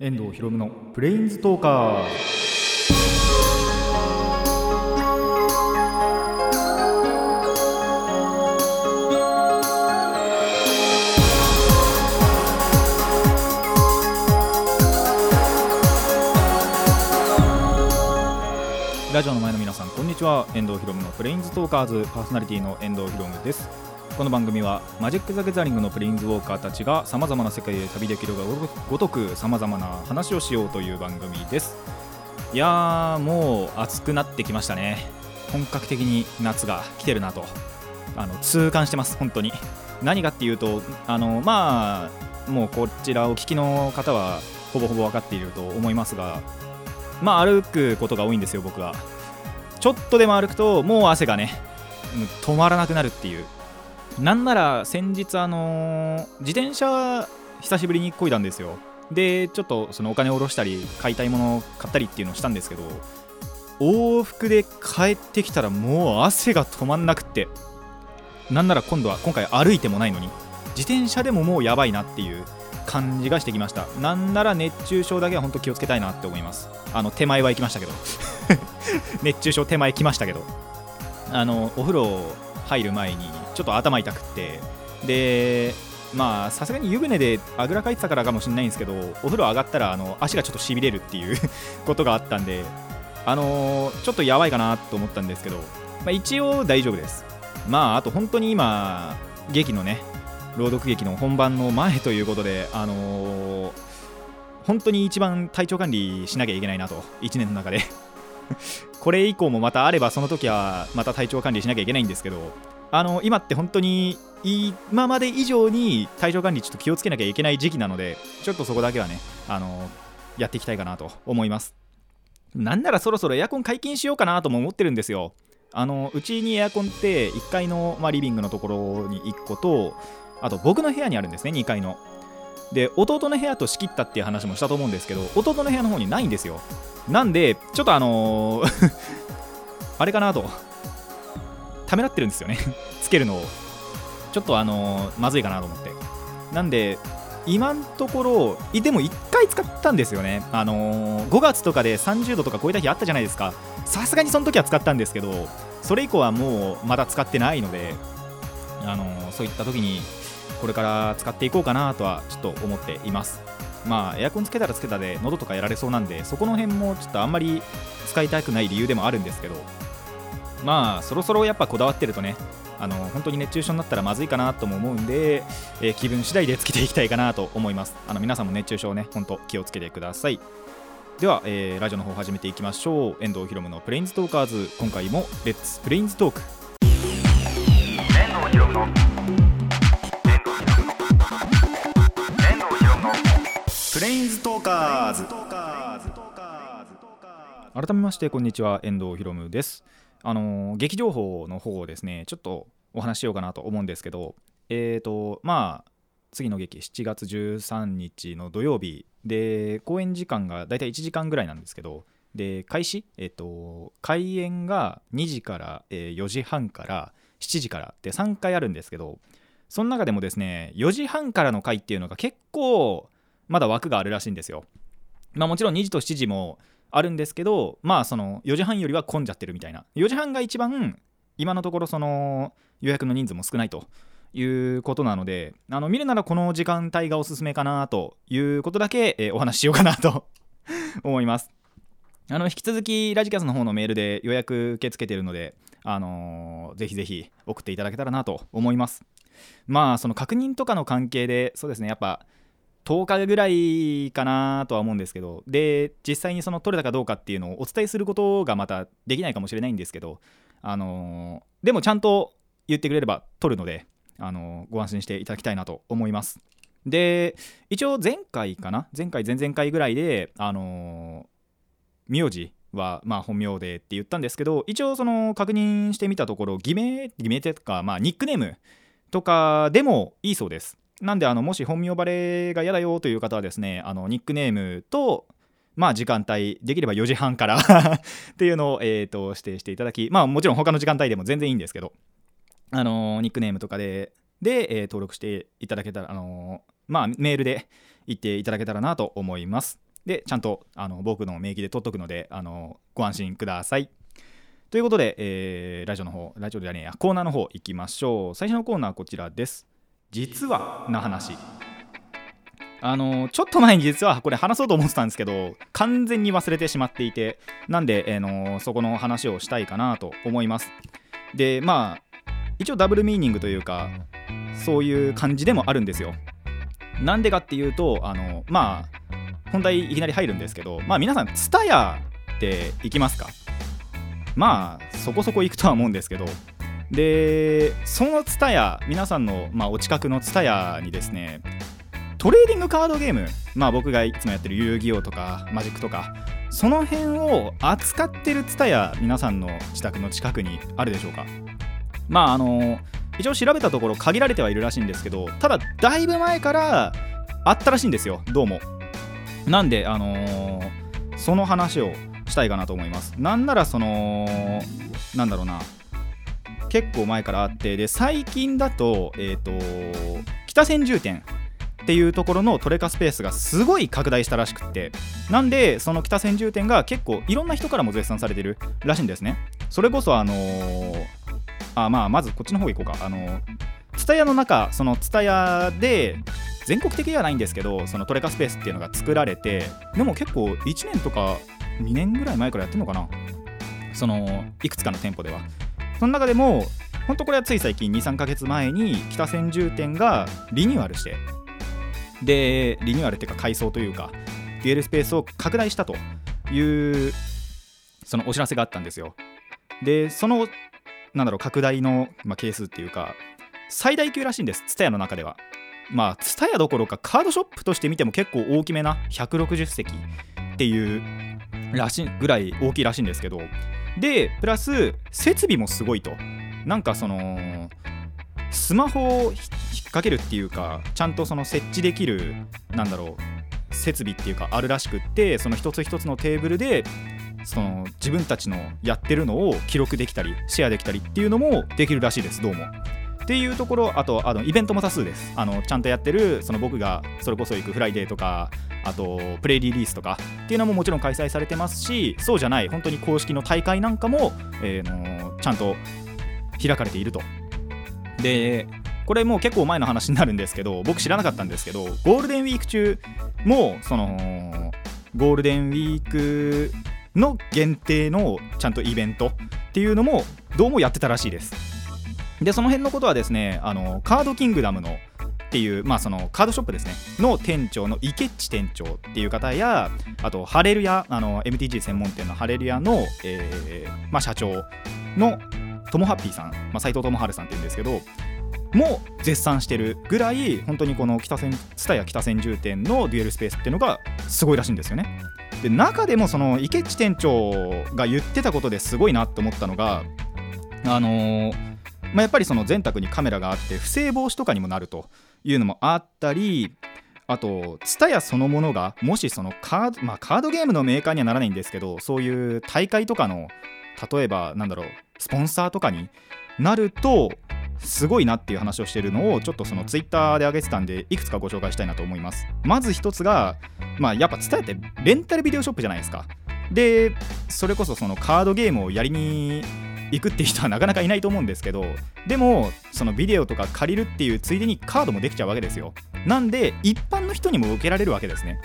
遠藤博のプレインズトーカー。ラジオの前の皆さんこんにちは。遠藤博のプレインズトーカーズ。パーソナリティの遠藤博です。この番組はマジック・ザ・ギャザリングのプレインズウォーカーたちがさまざまな世界へ旅できるがごとくさまざまな話をしようという番組です。いやーもう暑くなってきましたね。本格的に夏が来てるなと。あの痛感してます本当に。何かっていうとあのまあもうこちらお聞きの方はほぼほぼ分かっていると思いますがまあ歩くことが多いんですよ僕は。ちょっとでも歩くともう汗がね止まらなくなるっていう。なんなら先日あのー自転車久しぶりに漕いだんですよ。でちょっとそのお金を下ろしたり買いたいものを買ったりっていうのをしたんですけど往復で帰ってきたらもう汗が止まんなくって。なんなら今度は今回歩いてもないのに自転車でももうやばいなっていう感じがしてきました。なんなら熱中症だけは本当気をつけたいなって思います。あの手前は行きましたけど。熱中症手前来ましたけど。あのお風呂入る前にちょっと頭痛くって。でまあさすがに湯船であぐらかいてたからかもしれないんですけどお風呂上がったらあの足がちょっとしびれるっていう ことがあったんであのーちょっとやばいかなと思ったんですけど、まあ、一応大丈夫です。まああと本当に今劇のね朗読劇の本番の前ということであのー本当に一番体調管理しなきゃいけないなと1年の中で。これ以降もまたあればその時はまた体調管理しなきゃいけないんですけどあの今って本当に今まで以上に体調管理ちょっと気をつけなきゃいけない時期なのでちょっとそこだけはねあのやっていきたいかなと思います。なんならそろそろエアコン解禁しようかなとも思ってるんですよ。あのうちにエアコンって1階の、まあ、リビングのところに1個とあと僕の部屋にあるんですね2階の。で弟の部屋と仕切ったっていう話もしたと思うんですけど弟の部屋の方にないんですよ。なんでちょっとあのー あれかなと。ためらってるんですよね。つけるのを。ちょっとあのーまずいかなと思って。なんで今のところいでも1回使ったんですよね。あのー5月とかで30度とか超えた日あったじゃないですか。さすがにその時は使ったんですけどそれ以降はもうまだ使ってないのであのーそういった時にこれから使っていこうかなとはちょっと思っています。まあエアコンつけたらつけたで喉とかやられそうなんでそこの辺もちょっとあんまり使いたくない理由でもあるんですけどまあそろそろやっぱこだわってるとねあの本当に熱中症になったらまずいかなとも思うんで、えー気分次第でつけていきたいかなと思います。あの皆さんも熱中症ね本当気をつけてください。では、えーラジオの方始めていきましょう。遠藤ひろむのプレインズトーカーズ。今回もレッツプレインズトーク。遠藤ひろむのプレインズトーカーズ。改めましてこんにちは。遠藤ひろむです。あの劇情報の方をですねちょっとお話しようかなと思うんですけどえーとまあ次の劇7月13日の土曜日で公演時間がだいたい1時間ぐらいなんですけどで開始？えっ、と開演が2時から、えー4時半から7時からで3回あるんですけどその中でもですね4時半からの回っていうのが結構まだ枠があるらしいんですよ。まあもちろん2時と7時もあるんですけどまあその4時半よりは混んじゃってるみたいな4時半が一番今のところその予約の人数も少ないということなのであの見るならこの時間帯がおすすめかなということだけ、えお話ししようかなと 思います。あの引き続きラジキャスの方のメールで予約受け付けてるので、あのーぜひぜひ送っていただけたらなと思います。まあその確認とかの関係でそうですねやっぱ10日ぐらいかなとは思うんですけどで実際にその取れたかどうかっていうのをお伝えすることがまたできないかもしれないんですけど、あのーでもちゃんと言ってくれれば取るので、あのーご安心していただきたいなと思います。で一応前回かな前回前々回ぐらいであのー名字はまあ本名でって言ったんですけど一応その確認してみたところ偽名偽名っていうかまあニックネームとかでもいいそうです。なんであのもし本名バレが嫌だよという方はですねあのニックネームとまあ時間帯できれば4時半から っていうのを、えー、と指定していただきまあもちろん他の時間帯でも全然いいんですけどあのニックネームとかでで、えー登録していただけたらあのまあメールで言っていただけたらなと思います。でちゃんとあの僕の名義で取っとくのであのご安心ください。ということで、えーラジオの方ラジオじゃねえやコーナーの方行きましょう。最初のコーナーはこちらです。実はな話。あのちょっと前に実はこれ話そうと思ってたんですけど完全に忘れてしまっていてなんで、えーのそこの話をしたいかなと思います。でまあ一応ダブルミーニングというかそういう感じでもあるんですよ。なんでかっていうとあのまあ本題いきなり入るんですけどまあ皆さん TSUTAYA って行きますか？まあそこそこ行くとは思うんですけどでそのツタヤ皆さんの、まあ、お近くのツタヤにですねトレーディングカードゲームまあ僕がいつもやってる遊戯王とかマジックとかその辺を扱ってるツタヤ皆さんの自宅の近くにあるでしょうか？まああの一応調べたところ限られてはいるらしいんですけどただだいぶ前からあったらしいんですよどうも。なんであのーその話をしたいかなと思います。なんならそのなんだろうな結構前からあってで最近だとえっ、と北千住店っていうところのトレカスペースがすごい拡大したらしくってなんでその北千住店が結構いろんな人からも絶賛されてるらしいんですね。それこそあのーあまあまずこっちの方行こうか。あの蔦屋の中その蔦屋で全国的ではないんですけどそのトレカスペースっていうのが作られてでも結構1年とか2年ぐらい前からやってるのかな。そのいくつかの店舗では。その中でも本当これはつい最近23ヶ月前に北千住店がリニューアルしてでリニューアルっていうか改装というかデュエルスペースを拡大したというそのお知らせがあったんですよ。でそのなんだろう拡大の、まあ、係数っていうか最大級らしいんですツタヤの中では。まあツタヤどころかカードショップとして見ても結構大きめな160席っていうらしぐらい大きいらしいんですけどでプラス設備もすごいとなんかそのスマホを引っ掛けるっていうかちゃんとその設置できるなんだろう設備っていうかあるらしくってその一つ一つのテーブルでその自分たちのやってるのを記録できたりシェアできたりっていうのもできるらしいですどうも。っていうところあとあのイベントも多数ですあのちゃんとやってるその僕がそれこそ行くフライデーとかあとプレリリースとかっていうのももちろん開催されてますしそうじゃない本当に公式の大会なんかも、えーのちゃんと開かれていると。でこれもう結構前の話になるんですけど僕知らなかったんですけどゴールデンウィーク中もそのゴールデンウィークの限定のちゃんとイベントっていうのもどうもやってたらしいです。でその辺のことはですねあのカードキングダムのっていう、まあ、そのカードショップですね。の店長の池地店長っていう方やあとハレルヤあの MTG 専門店のハレルヤの、えーまあ、社長のともハッピーさん、まあ、斉藤智春さんっていうんですけども絶賛してるぐらい本当にこの北千蔦屋北千住店のデュエルスペースっていうのがすごいらしいんですよね。で中でもその池地店長が言ってたことですごいなと思ったのがあのーまあ、やっぱりその全宅にカメラがあって不正防止とかにもなると。いうのもあったりあと TSUTAYA そのものがもしそのカード、まあ、カードゲームのメーカーにはならないんですけどそういう大会とかの例えばなんだろうスポンサーとかになるとすごいなっていう話をしてるのをちょっとそのツイッターで上げてたんでいくつかご紹介したいなと思います。まず一つがまあやっぱ TSUTAYA ってレンタルビデオショップじゃないですか。でそれこそそのカードゲームをやりに行くっていう人はなかなかいないと思うんですけどでもそのビデオとか借りるっていうついでにカードもできちゃうわけですよ。なんで一般の人にも受けられるわけですね。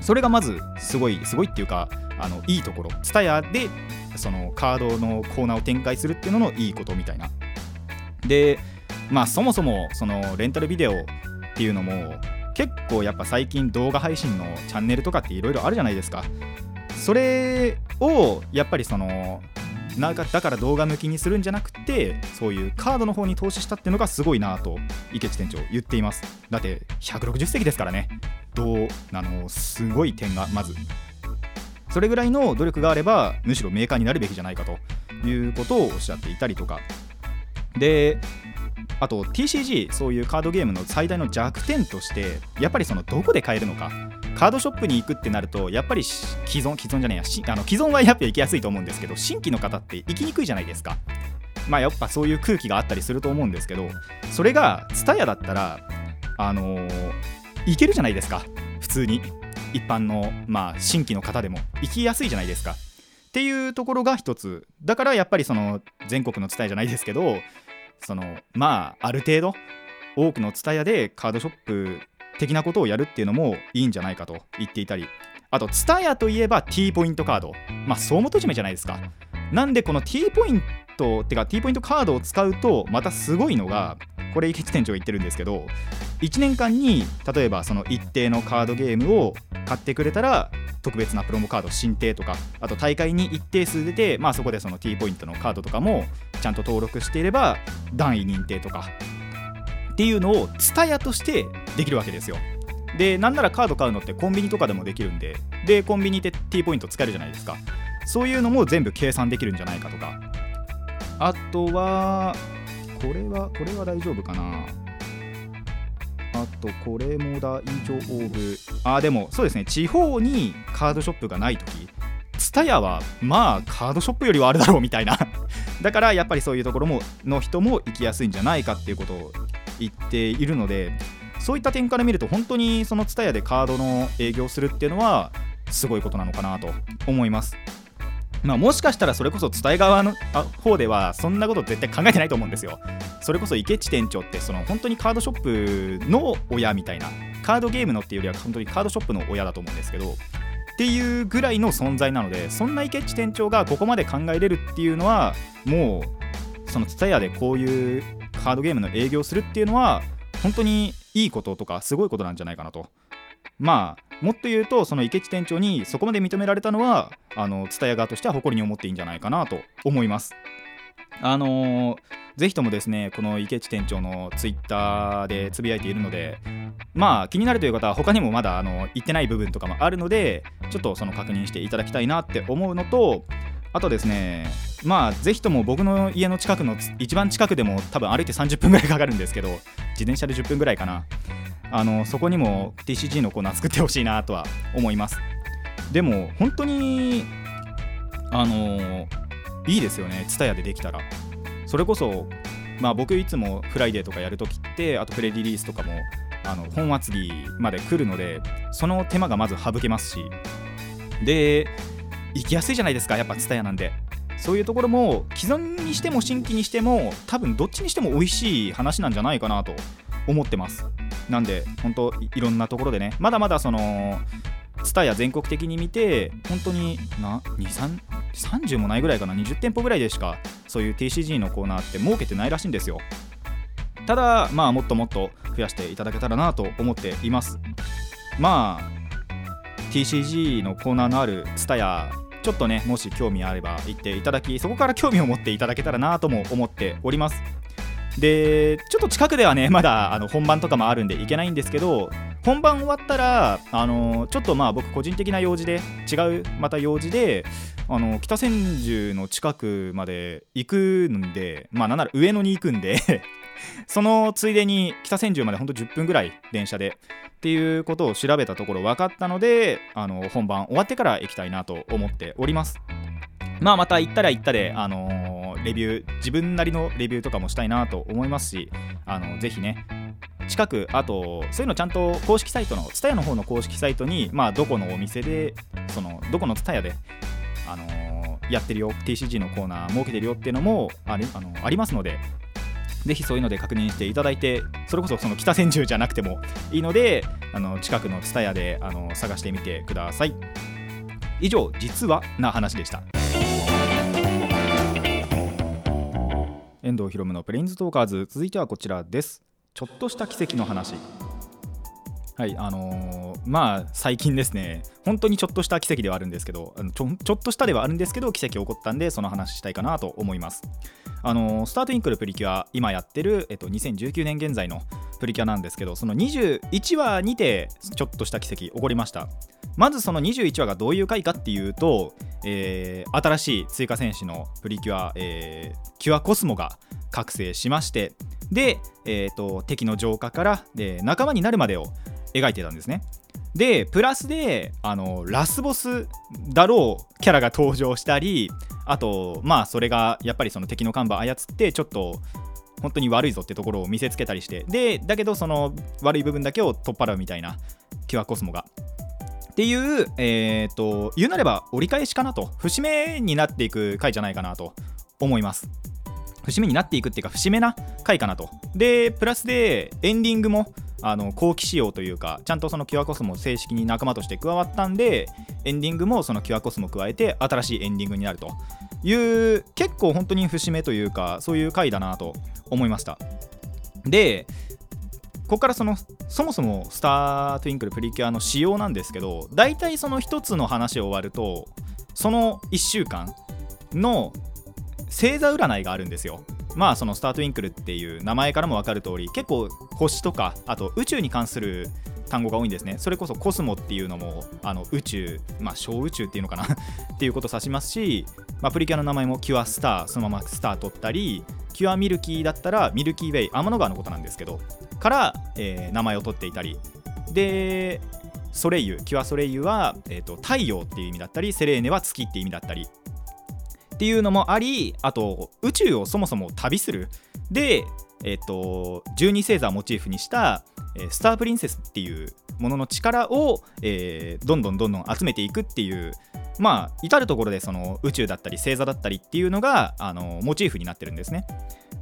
それがまずすごいすごいっていうかあのいいところ。TSUTAYA でそのカードのコーナーを展開するっていうののいいことみたいな。でまあそもそもそのレンタルビデオっていうのも結構やっぱ最近動画配信のチャンネルとかっていろいろあるじゃないですか。それをやっぱりそのなんかだから動画向きにするんじゃなくてそういうカードの方に投資したっていうのがすごいなと池地店長言っています。だって160席ですからね。どうあのすごい点がまず。それぐらいの努力があればむしろメーカーになるべきじゃないかということをおっしゃっていたりとか。であと TCG そういうカードゲームの最大の弱点としてやっぱりそのどこで買えるのか。カードショップに行くってなるとやっぱり既存既存じゃねえや。しあの既存はやっぱ行きやすいと思うんですけど新規の方って行きにくいじゃないですか。まあやっぱそういう空気があったりすると思うんですけどそれが TSUTAYA だったらあのー行けるじゃないですか。普通に。一般の、まあ、新規の方でも。行きやすいじゃないですか。っていうところが一つ。だからやっぱりその全国の伝えじゃないですけどそのまあある程度多くの蔦屋でカードショップ的なことをやるっていうのもいいんじゃないかと言っていたり。あと TSUTAYA といえば T ポイントカード。まあ総元締めじゃないですか。なんでこの T ポイントってか T ポイントカードを使うとまたすごいのがこれ池地店長が言ってるんですけど1年間に例えばその一定のカードゲームを買ってくれたら特別なプロモカード申請とかあと大会に一定数出て、まあ、そこでその T ポイントのカードとかもちゃんと登録していれば段位認定とかっていうのを TSUTAYA としてできるわけですよ。でなんならカード買うのってコンビニとかでもできるんででコンビニで T ポイント使えるじゃないですか。そういうのも全部計算できるんじゃないかとか。あとはこれはこれは大丈夫かな。あとこれも大丈夫あでもそうですね。地方にカードショップがない時 TSUTAYA はまあカードショップよりはあるだろうみたいな。だからやっぱりそういうところもの人も行きやすいんじゃないかっていうことを言っているのでそういった点から見ると本当にその TSUTAYA でカードの営業するっていうのはすごいことなのかなと思いますまあ、もしかしたらそれこそ伝え側の方ではそんなこと絶対考えてないと思うんですよ。それこそ池地店長ってその本当にカードショップの親みたいなカードゲームのっていうよりは本当にカードショップの親だと思うんですけどっていうぐらいの存在なのでそんな池地店長がここまで考えれるっていうのはもうその TSUTAYA でこういうカードゲームの営業するっていうのは本当にいいこととかすごいことなんじゃないかなと。まあもっと言うとその池地店長にそこまで認められたのはあの蔦屋側としては誇りに思っていいんじゃないかなと思いますあのー、ぜひともですねこの池地店長のツイッターでつぶやいているのでまあ気になるという方は他にもまだあの言ってない部分とかもあるのでちょっとその確認していただきたいなって思うのとあとですねまあぜひとも僕の家の近くの一番近くでも多分歩いて30分ぐらいかかるんですけど自転車で10分ぐらいかな。あのそこにも TCG のコーナー作ってほしいなとは思います。でも本当にあのいいですよね TSUTAYA でできたら。それこそまあ僕いつもフライデーとかやるときってあとプレリリースとかもあの本厚木まで来るのでその手間がまず省けますし。で行きやすいじゃないですかやっぱ蔦屋なんで。そういうところも既存にしても新規にしても多分どっちにしても美味しい話なんじゃないかなと思ってます。なんで本当いろんなところでね。まだまだそのツタヤ全国的に見て本当にな30もないぐらいかな。20店舗ぐらいでしかそういう TCG のコーナーって設けてないらしいんですよ。ただまあもっともっと増やしていただけたらなと思っています。まあ TCG のコーナーのあるツタヤちょっとねもし興味あれば行っていただきそこから興味を持っていただけたらなとも思っております。でちょっと近くではねまだあの本番とかもあるんで行けないんですけど本番終わったらあのちょっとまあ僕個人的な用事で違うまた用事であの北千住の近くまで行くんでまあなんなら上野に行くんでそのついでに北千住までほんと10分ぐらい電車でっていうことを調べたところ分かったのであの本番終わってから行きたいなと思っております。まあまた行ったら行ったであのーレビュー自分なりのレビューとかもしたいなと思いますしあのぜひね近くあとそういうのちゃんと公式サイトのツタヤの方の公式サイトにまあどこのお店でそのどこのツタヤであのー、やってるよ TCG のコーナー設けてるよっていうのもああのありますのでぜひそういうので確認していただいてそれこそその北千住じゃなくてもいいのであの近くの TSUTAYA であの探してみてください。以上実はな話でした。遠藤博夢のプレインズトーカーズ。続いてはこちらです。ちょっとした奇跡の話。はいあのー、まあ最近ですね。本当にちょっとした奇跡ではあるんですけどあのちょちょっとしたではあるんですけど奇跡起こったんでその話したいかなと思います。あの、スタートインクルプリキュア今やってる、えっと、2019年現在のプリキュアなんですけどその21話にてちょっとした奇跡起こりました。まずその21話がどういう回かっていうと、えー、新しい追加戦士のプリキュア、えー、キュアコスモが覚醒しましてで、えーと、敵の浄化から、で仲間になるまでを描いてたんですね。でプラスであのラスボスだろうキャラが登場したりあとまあそれがやっぱりその敵の看板操ってちょっと本当に悪いぞってところを見せつけたりしてでだけどその悪い部分だけを取っ払うみたいなキュアコスモが。っていう、えー、と言うなれば折り返しかなと。節目になっていく回じゃないかなと思います。節目になっていくっていうか節目な回かなと。でプラスでエンディングもあの後期仕様というかちゃんとそのキュアコスモ正式に仲間として加わったんでエンディングもそのキュアコスモ加えて新しいエンディングになると。いう結構本当に節目というかそういう回だなと思いました。でここからそのそもそもスター・トゥインクルプリキュアの仕様なんですけど大体その1つの話を終わるとその1週間の星座占いがあるんですよ。まあそのスター・トゥインクルっていう名前からも分かる通り結構星とかあと宇宙に関する単語が多いんですね。それこそコスモっていうのもあの宇宙まあ小宇宙っていうのかな？っていうことを指しますし、まあ、プリキュアの名前もキュアスターそのままスター取ったりキュアミルキーだったらミルキーウェイ天の川のことなんですけどから、えー名前を取っていたり。でソレイユキュアソレイユは、えー、と太陽っていう意味だったりセレーネは月っていう意味だったり。っていうのもありあと宇宙をそもそも旅する。でえっ、と12星座をモチーフにした、スタープリンセスっていうものの力を、えーどんどんどんどん集めていくっていうまあ至る所でその宇宙だったり星座だったりっていうのがあのモチーフになってるんですね。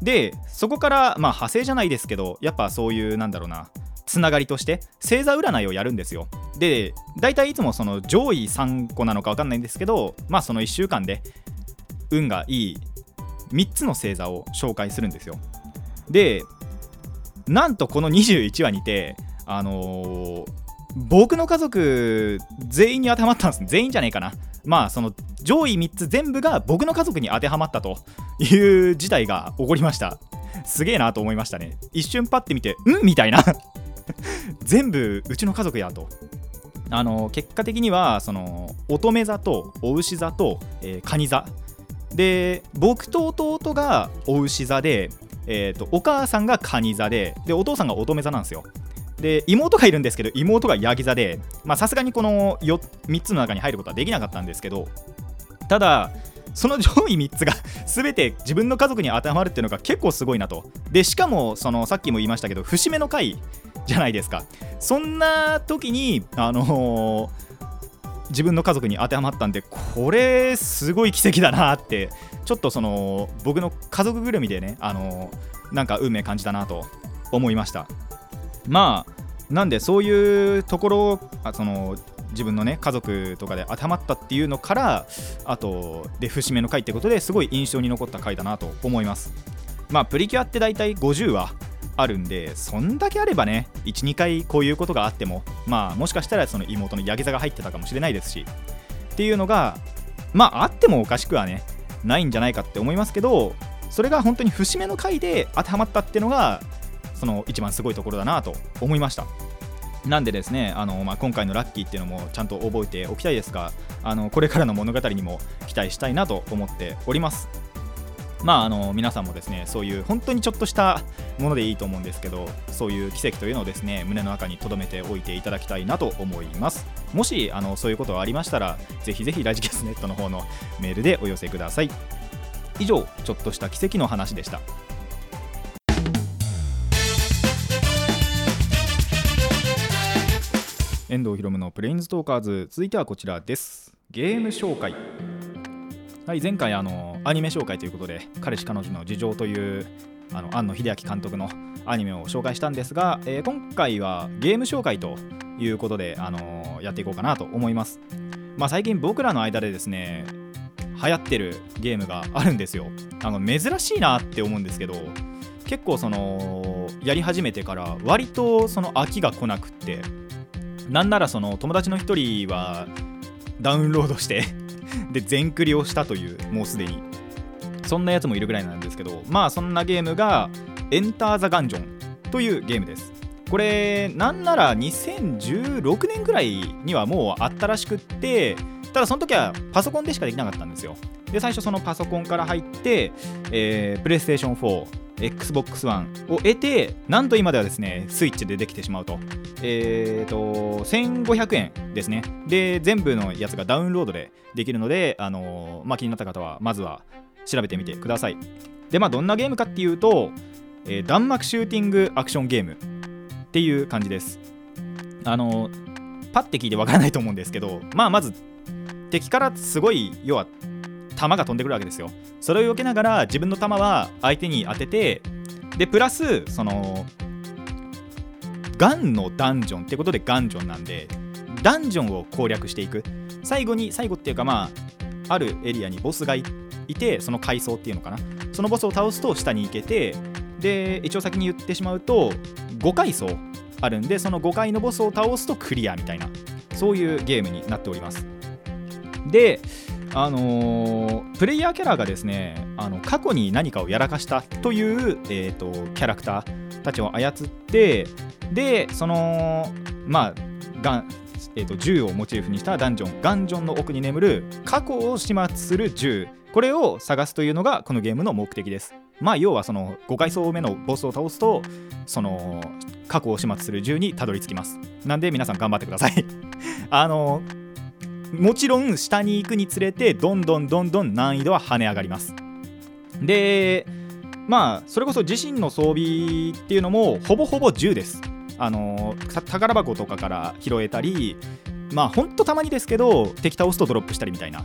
でそこからまあ派生じゃないですけどやっぱそういうなんだろうなつながりとして星座占いをやるんですよ。で大体いつもその上位3個なのか分かんないんですけどまあその1週間で運がいい3つの星座を紹介するんですよ。でなんとこの21話にてあのー僕の家族全員に当てはまったんです全員じゃねえかな。まあその上位3つ全部が僕の家族に当てはまったという事態が起こりました。すげえなと思いましたね。一瞬パッて見てうん？みたいな。全部うちの家族やと。あの結果的にはその乙女座とお牛座と、えー、蟹座で僕と弟がお牛座で、えー、とお母さんが蟹座ででお父さんが乙女座なんですよ。で妹がいるんですけど妹がヤギ座でさすがにこの 4, 3つの中に入ることはできなかったんですけどただその上位3つが 全て自分の家族に当てはまるっていうのが結構すごいなと。でしかもそのさっきも言いましたけど節目の回じゃないですか。そんな時にあのー自分の家族に当てはまったんでこれすごい奇跡だなってちょっとその僕の家族ぐるみでねあのなんか運命感じたなと思いました。まあなんでそういうところあその自分のね家族とかで当てはまったっていうのからあとで節目の回ってことですごい印象に残った回だなと思います。まあプリキュアって大体50話あるんでそんだけあればね12回こういうことがあってもまあもしかしたらその妹のヤギ座が入ってたかもしれないですしっていうのがまああってもおかしくはねないんじゃないかって思いますけどそれが本当に節目の回で当てはまったっていうのがその一番すごいところだなと思いました。なんでですねあの、まあ、今回のラッキーっていうのもちゃんと覚えておきたいですがあのこれからの物語にも期待したいなと思っております。まああの皆さんもですねそういう本当にちょっとしたものでいいと思うんですけどそういう奇跡というのをですね胸の中に留めておいていただきたいなと思います。もしあのそういうことがありましたらぜひぜひラジキャスネットの方のメールでお寄せください。以上ちょっとした奇跡の話でした。遠藤ひろむのプレインズトーカーズ。続いてはこちらです。ゲーム紹介。はい前回あのアニメ紹介ということで彼氏彼女の事情というあの庵野秀明監督のアニメを紹介したんですが、えー今回はゲーム紹介ということで、あのやっていこうかなと思います、まあ、最近僕らの間でですね流行ってるゲームがあるんですよ。あの珍しいなって思うんですけど結構そのやり始めてから割とその飽きが来なくってなんならその友達の一人はダウンロードしてで全クリをしたというもうすでに。そんなやつもいるぐらいなんですけどまあそんなゲームがエンター・ザ・ガンジョンというゲームです。これなんなら2016年ぐらいにはもうあったらしくってただその時はパソコンでしかできなかったんですよ。で最初そのパソコンから入って、えー、プレイステーション4 XBOX One を得てなんと今ではですねスイッチでできてしまうと。えー、と1500円ですね。で全部のやつがダウンロードでできるので、あのーまあ、気になった方はまずは調べてみてください。でまあどんなゲームかっていうと、えー、弾幕シューティングアクションゲームっていう感じです。あのパッて聞いてわからないと思うんですけどまあまず敵からすごい要は弾が飛んでくるわけですよ。それを避けながら自分の弾は相手に当ててでプラスそのガンのダンジョンってことでガンジョンなんでダンジョンを攻略していく。最後に最後っていうかまああるエリアにボスがいいてその階層っていうのかな。そのボスを倒すと下に行けてで一応先に言ってしまうと5階層あるんでその5階のボスを倒すとクリアみたいなそういうゲームになっております。であのープレイヤーキャラがですねあの過去に何かをやらかしたという、えー、とキャラクターたちを操ってでそのまあガンえー、と銃をモチーフにしたダンジョンガンジョンの奥に眠る過去を始末する銃これを探すというのがこのゲームの目的です。まあ要はその5階層目のボスを倒すとその過去を始末する銃にたどり着きます。なんで皆さん頑張ってください。あのもちろん下に行くにつれてどんどんどんどん難易度は跳ね上がります。でまあそれこそ自身の装備っていうのもほぼほぼ銃です。あの宝箱とかから拾えたりまあほんとたまにですけど敵倒すとドロップしたりみたいな。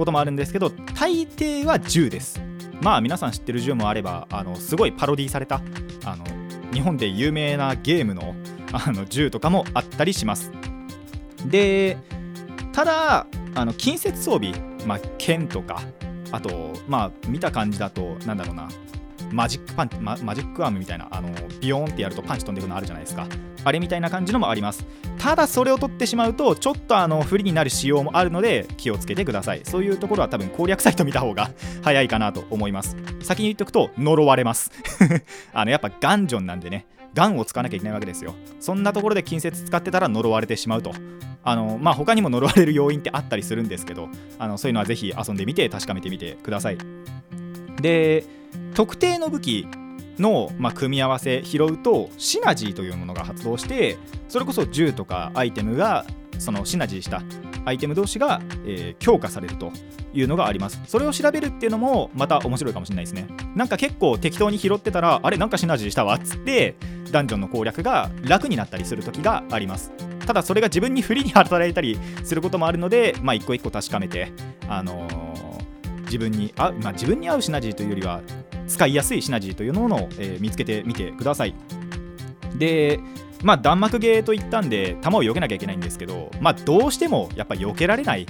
こともあるんですけど大抵は銃です。まあ皆さん知ってる銃もあればあのすごいパロディされたあの日本で有名なゲームのあの銃とかもあったりします。でただあの近接装備、まあ、剣とかあとまあ見た感じだとなんだろうなマジックパンチマジックアームみたいなあのビヨーンってやるとパンチ飛んでくのあるじゃないですか。あれみたいな感じのもあります。ただそれを取ってしまうとちょっとあの不利になる仕様もあるので気をつけてください。そういうところは多分攻略サイト見た方が 早いかなと思います。先に言っておくと呪われます。あのやっぱガンジョンなんでね。ガンを使わなきゃいけないわけですよ。そんなところで近接使ってたら呪われてしまうと。あのまあ他にも呪われる要因ってあったりするんですけどあのそういうのはぜひ遊んでみて確かめてみてください。で特定の武器の、まあ、組み合わせ拾うとシナジーというものが発動してそれこそ銃とかアイテムがそのシナジーしたアイテム同士が、えー強化されるというのがあります。それを調べるっていうのもまた面白いかもしれないですね。なんか結構適当に拾ってたらあれなんかシナジーしたわっつってダンジョンの攻略が楽になったりする時があります。ただそれが自分に不利に働いたりすることもあるのでまあ一個一個確かめてあのー自分に合う、まあ、自分に合うシナジーというよりは使いやすいシナジーというものを、えー見つけてみてください。でまあ弾幕ゲーといったんで弾を避けなきゃいけないんですけどまあどうしてもやっぱ避けられない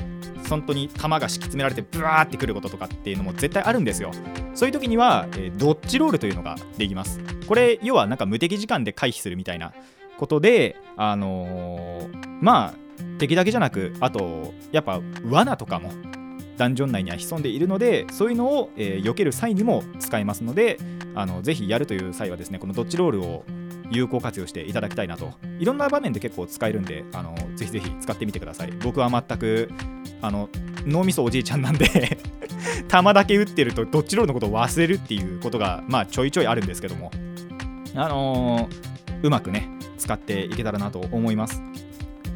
本当に弾が敷き詰められてブワーってくることとかっていうのも絶対あるんですよ。そういう時には、えードッジロールというのができます。これ要はなんか無敵時間で回避するみたいなことであのーまあ敵だけじゃなくあとやっぱ罠とかもダンジョン内には潜んでいるのでそういうのを、えー避ける際にも使えますのであのぜひやるという際はですねこのドッジロールを有効活用していただきたいなと。いろんな場面で結構使えるんであのぜひぜひ使ってみてください。僕は全くあの脳みそおじいちゃんなんで 弾だけ撃ってるとドッジロールのことを忘れるっていうことがまあちょいちょいあるんですけども。あのーうまくね使っていけたらなと思います。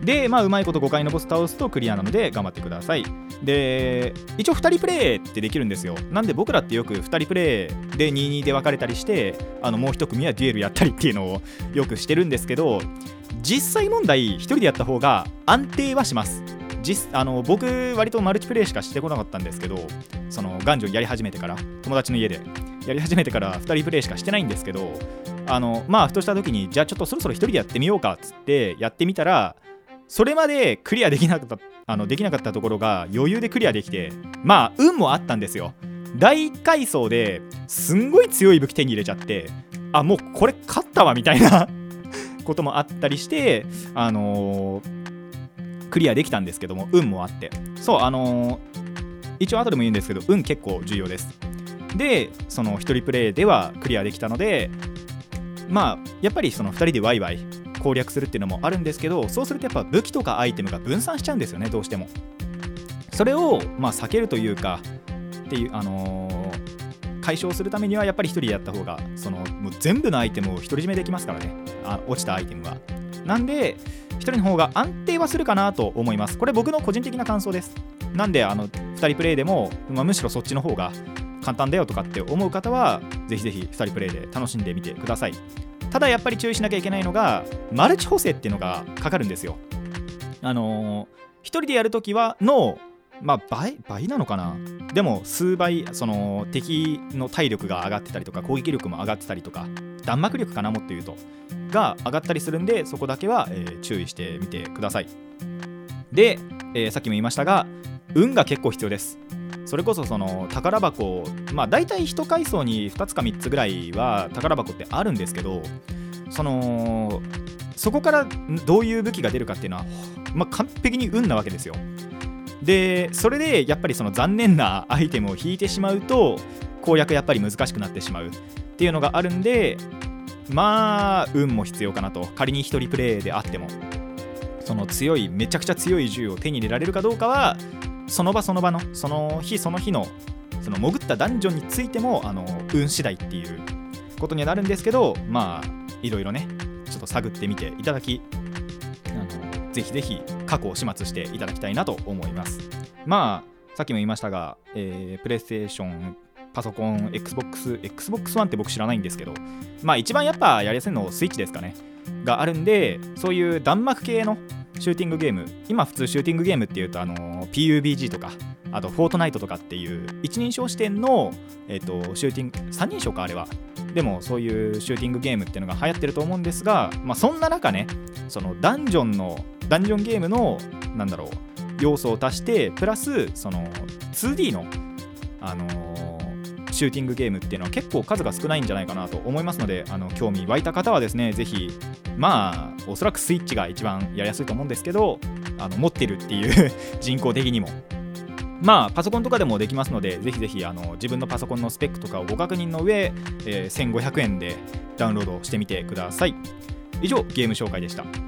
でまあうまいこと5回のボス倒すとクリアなので頑張ってください。で一応2人プレイってできるんですよ。なんで僕らってよく2人プレイで22で分かれたりしてあのもう1組はデュエルやったりっていうのをよくしてるんですけど実際問題1人でやった方が安定はします。実あの僕割とマルチプレイしかしてこなかったんですけどそのガンジョンやり始めてから友達の家で。やり始めてから2人プレイしかしてないんですけどあのまあふとした時にじゃあちょっとそろそろ1人でやってみようかっつってやってみたらそれまでクリアできなかったあのできなかったところが余裕でクリアできてまあ運もあったんですよ。第1階層ですんごい強い武器手に入れちゃってあもうこれ勝ったわみたいな こともあったりしてあのークリアできたんですけども運もあって。そうあのー一応後でも言うんですけど運結構重要です。でその1人プレイではクリアできたのでまあやっぱりその2人でワイワイ攻略するっていうのもあるんですけどそうするとやっぱ武器とかアイテムが分散しちゃうんですよねどうしても。それをまあ避けるというかっていうあのー解消するためにはやっぱり1人でやった方がそのもう全部のアイテムを独り占めできますからね。あ落ちたアイテムは。なんで1人の方が安定はするかなと思います。これ僕の個人的な感想です。なんであの2人プレイでも、まあむしろそっちの方が簡単だよとかって思う方はぜひぜひ2人プレイで楽しんでみてください。ただやっぱり注意しなきゃいけないのがマルチ補正っていうのがかかるんですよ。あのー、1人でやるときはのまあ倍倍なのかな。でも数倍その敵の体力が上がってたりとか攻撃力も上がってたりとか弾幕力かなもっと言うと。が上がったりするんでそこだけは、えー、注意してみてください。で、えー、さっきも言いましたが運が結構必要です。それこそその宝箱まあ大体1階層に2つか3つぐらいは宝箱ってあるんですけどそのそこからどういう武器が出るかっていうのは、まあ、完璧に運なわけですよ。でそれでやっぱりその残念なアイテムを引いてしまうと攻略やっぱり難しくなってしまうっていうのがあるんでまあ運も必要かなと。仮に1人プレイであっても。その強いめちゃくちゃ強い銃を手に入れられるかどうかはその場その場のその日その日のその潜ったダンジョンについてもあの運次第っていうことにはなるんですけどまあいろいろねちょっと探ってみていただきあのぜひぜひ過去を始末していただきたいなと思います。まあさっきも言いましたが、えー、プレイステーションパソコン XBOX XBOX One って僕知らないんですけどまあ一番やっぱやりやすいのスイッチですかね。があるんでそういう弾幕系のシューティングゲーム今普通シューティングゲームっていうとあの PUBG とかあとフォートナイトとかっていう一人称視点の、えーと、シューティング3人称かあれは。でもそういうシューティングゲームっていうのが流行ってると思うんですが、まあ、そんな中ねそのダンジョンのダンジョンゲームのなんだろう要素を足してプラスその 2D のあの、シューティングゲームっていうのは結構数が少ないんじゃないかなと思いますのであの興味湧いた方はですねぜひまあおそらくスイッチが一番やりやすいと思うんですけどあの持ってるっていう 人口的にも。まあパソコンとかでもできますのでぜひぜひあの自分のパソコンのスペックとかをご確認の上、えー、1500円でダウンロードしてみてください。以上ゲーム紹介でした。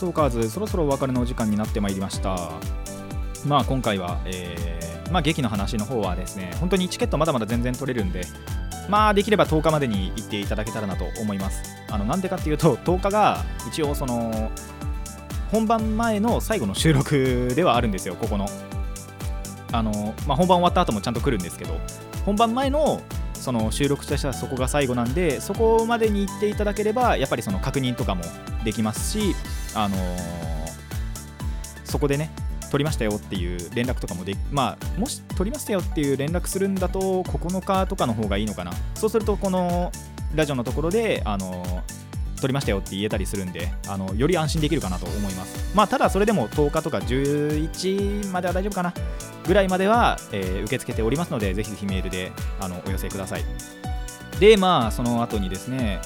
ろむのプレインズトーカーズそろそろお別れのお時間になってまいりました。まあ今回は、えー、まあ、劇の話の方はですね本当にチケットまだまだ全然取れるんでまあできれば10日までに行っていただけたらなと思います。あのなんでかっていうと10日が一応その本番前の最後の収録ではあるんですよここの。あの、まあ、本番終わった後もちゃんと来るんですけど本番前のその収録としてはそこが最後なんでそこまでに行っていただければやっぱりその確認とかもできますし、あのー、そこでね取りましたよっていう連絡とかもでまあもし取りましたよっていう連絡するんだと9日とかの方がいいのかな。そうするとこのラジオのところであの取りましたよって言えたりするんであのより安心できるかなと思います。まあただそれでも10日とか11までは大丈夫かなぐらいまでは、えー、受け付けておりますのでぜひぜひメールであのお寄せください。でまあその後にですね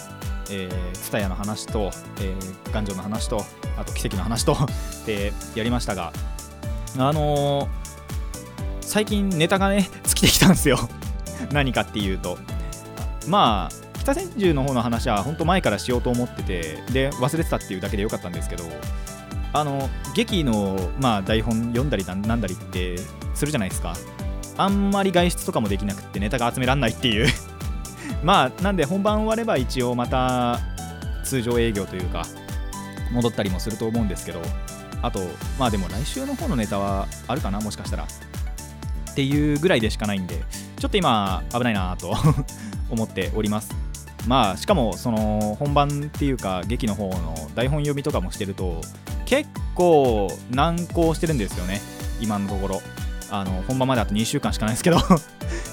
えー、ツタヤの話と、えー、頑丈の話とあと奇跡の話と でやりましたがあのー、最近ネタがね尽きてきたんですよ。何かっていうと。まあ北千住の方の話は本当前からしようと思っててで忘れてたっていうだけでよかったんですけどあの劇の、まあ、台本読んだりなんだりってするじゃないですか。あんまり外出とかもできなくってネタが集めらんないっていう。まあなんで本番終われば一応また通常営業というか戻ったりもすると思うんですけどあとまあでも来週の方のネタはあるかなもしかしたらっていうぐらいでしかないんでちょっと今危ないなと 思っております。まあしかもその本番っていうか劇の方の台本読みとかもしてると結構難航してるんですよね今のところ。あの本番まであと2週間しかないですけど。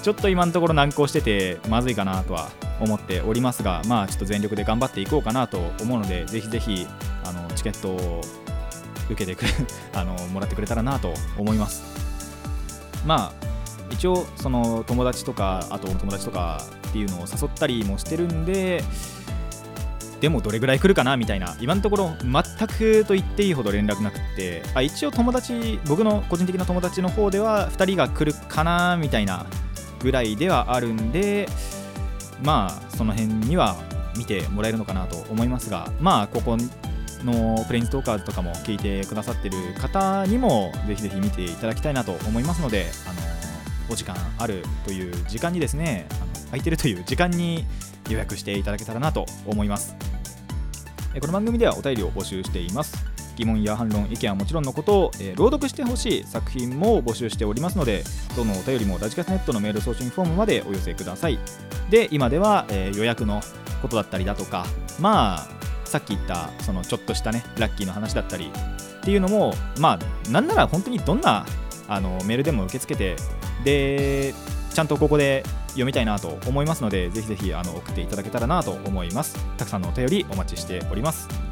ちょっと今のところ難航しててまずいかなとは思っておりますがまあちょっと全力で頑張っていこうかなと思うのでぜひぜひあのチケットを受けてくれ あのもらってくれたらなと思います。まあ一応その友達とかあと友達とかっていうのを誘ったりもしてるんででもどれぐらい来るかなみたいな。今のところ全くと言っていいほど連絡なくって。あ一応友達僕の個人的な友達の方では2人が来るかなみたいなぐらいではあるんでまあその辺には見てもらえるのかなと思いますがまあここのプレインズトーカーズとかも聞いてくださってる方にもぜひぜひ見ていただきたいなと思いますのであのお時間あるという時間にですねあの空いてるという時間に予約していただけたらなと思います。この番組ではお便りを募集しています。疑問や反論意見はもちろんのことを、えー朗読してほしい作品も募集しておりますのでどのお便りもラジカセネットのメール送信フォームまでお寄せください。で今では、えー予約のことだったりだとかまあさっき言ったそのちょっとしたねラッキーの話だったりっていうのもまあなんなら本当にどんなあのメールでも受け付けてでちゃんとここで読みたいなと思いますのでぜひぜひあの送っていただけたらなと思います。たくさんのお便りお待ちしております。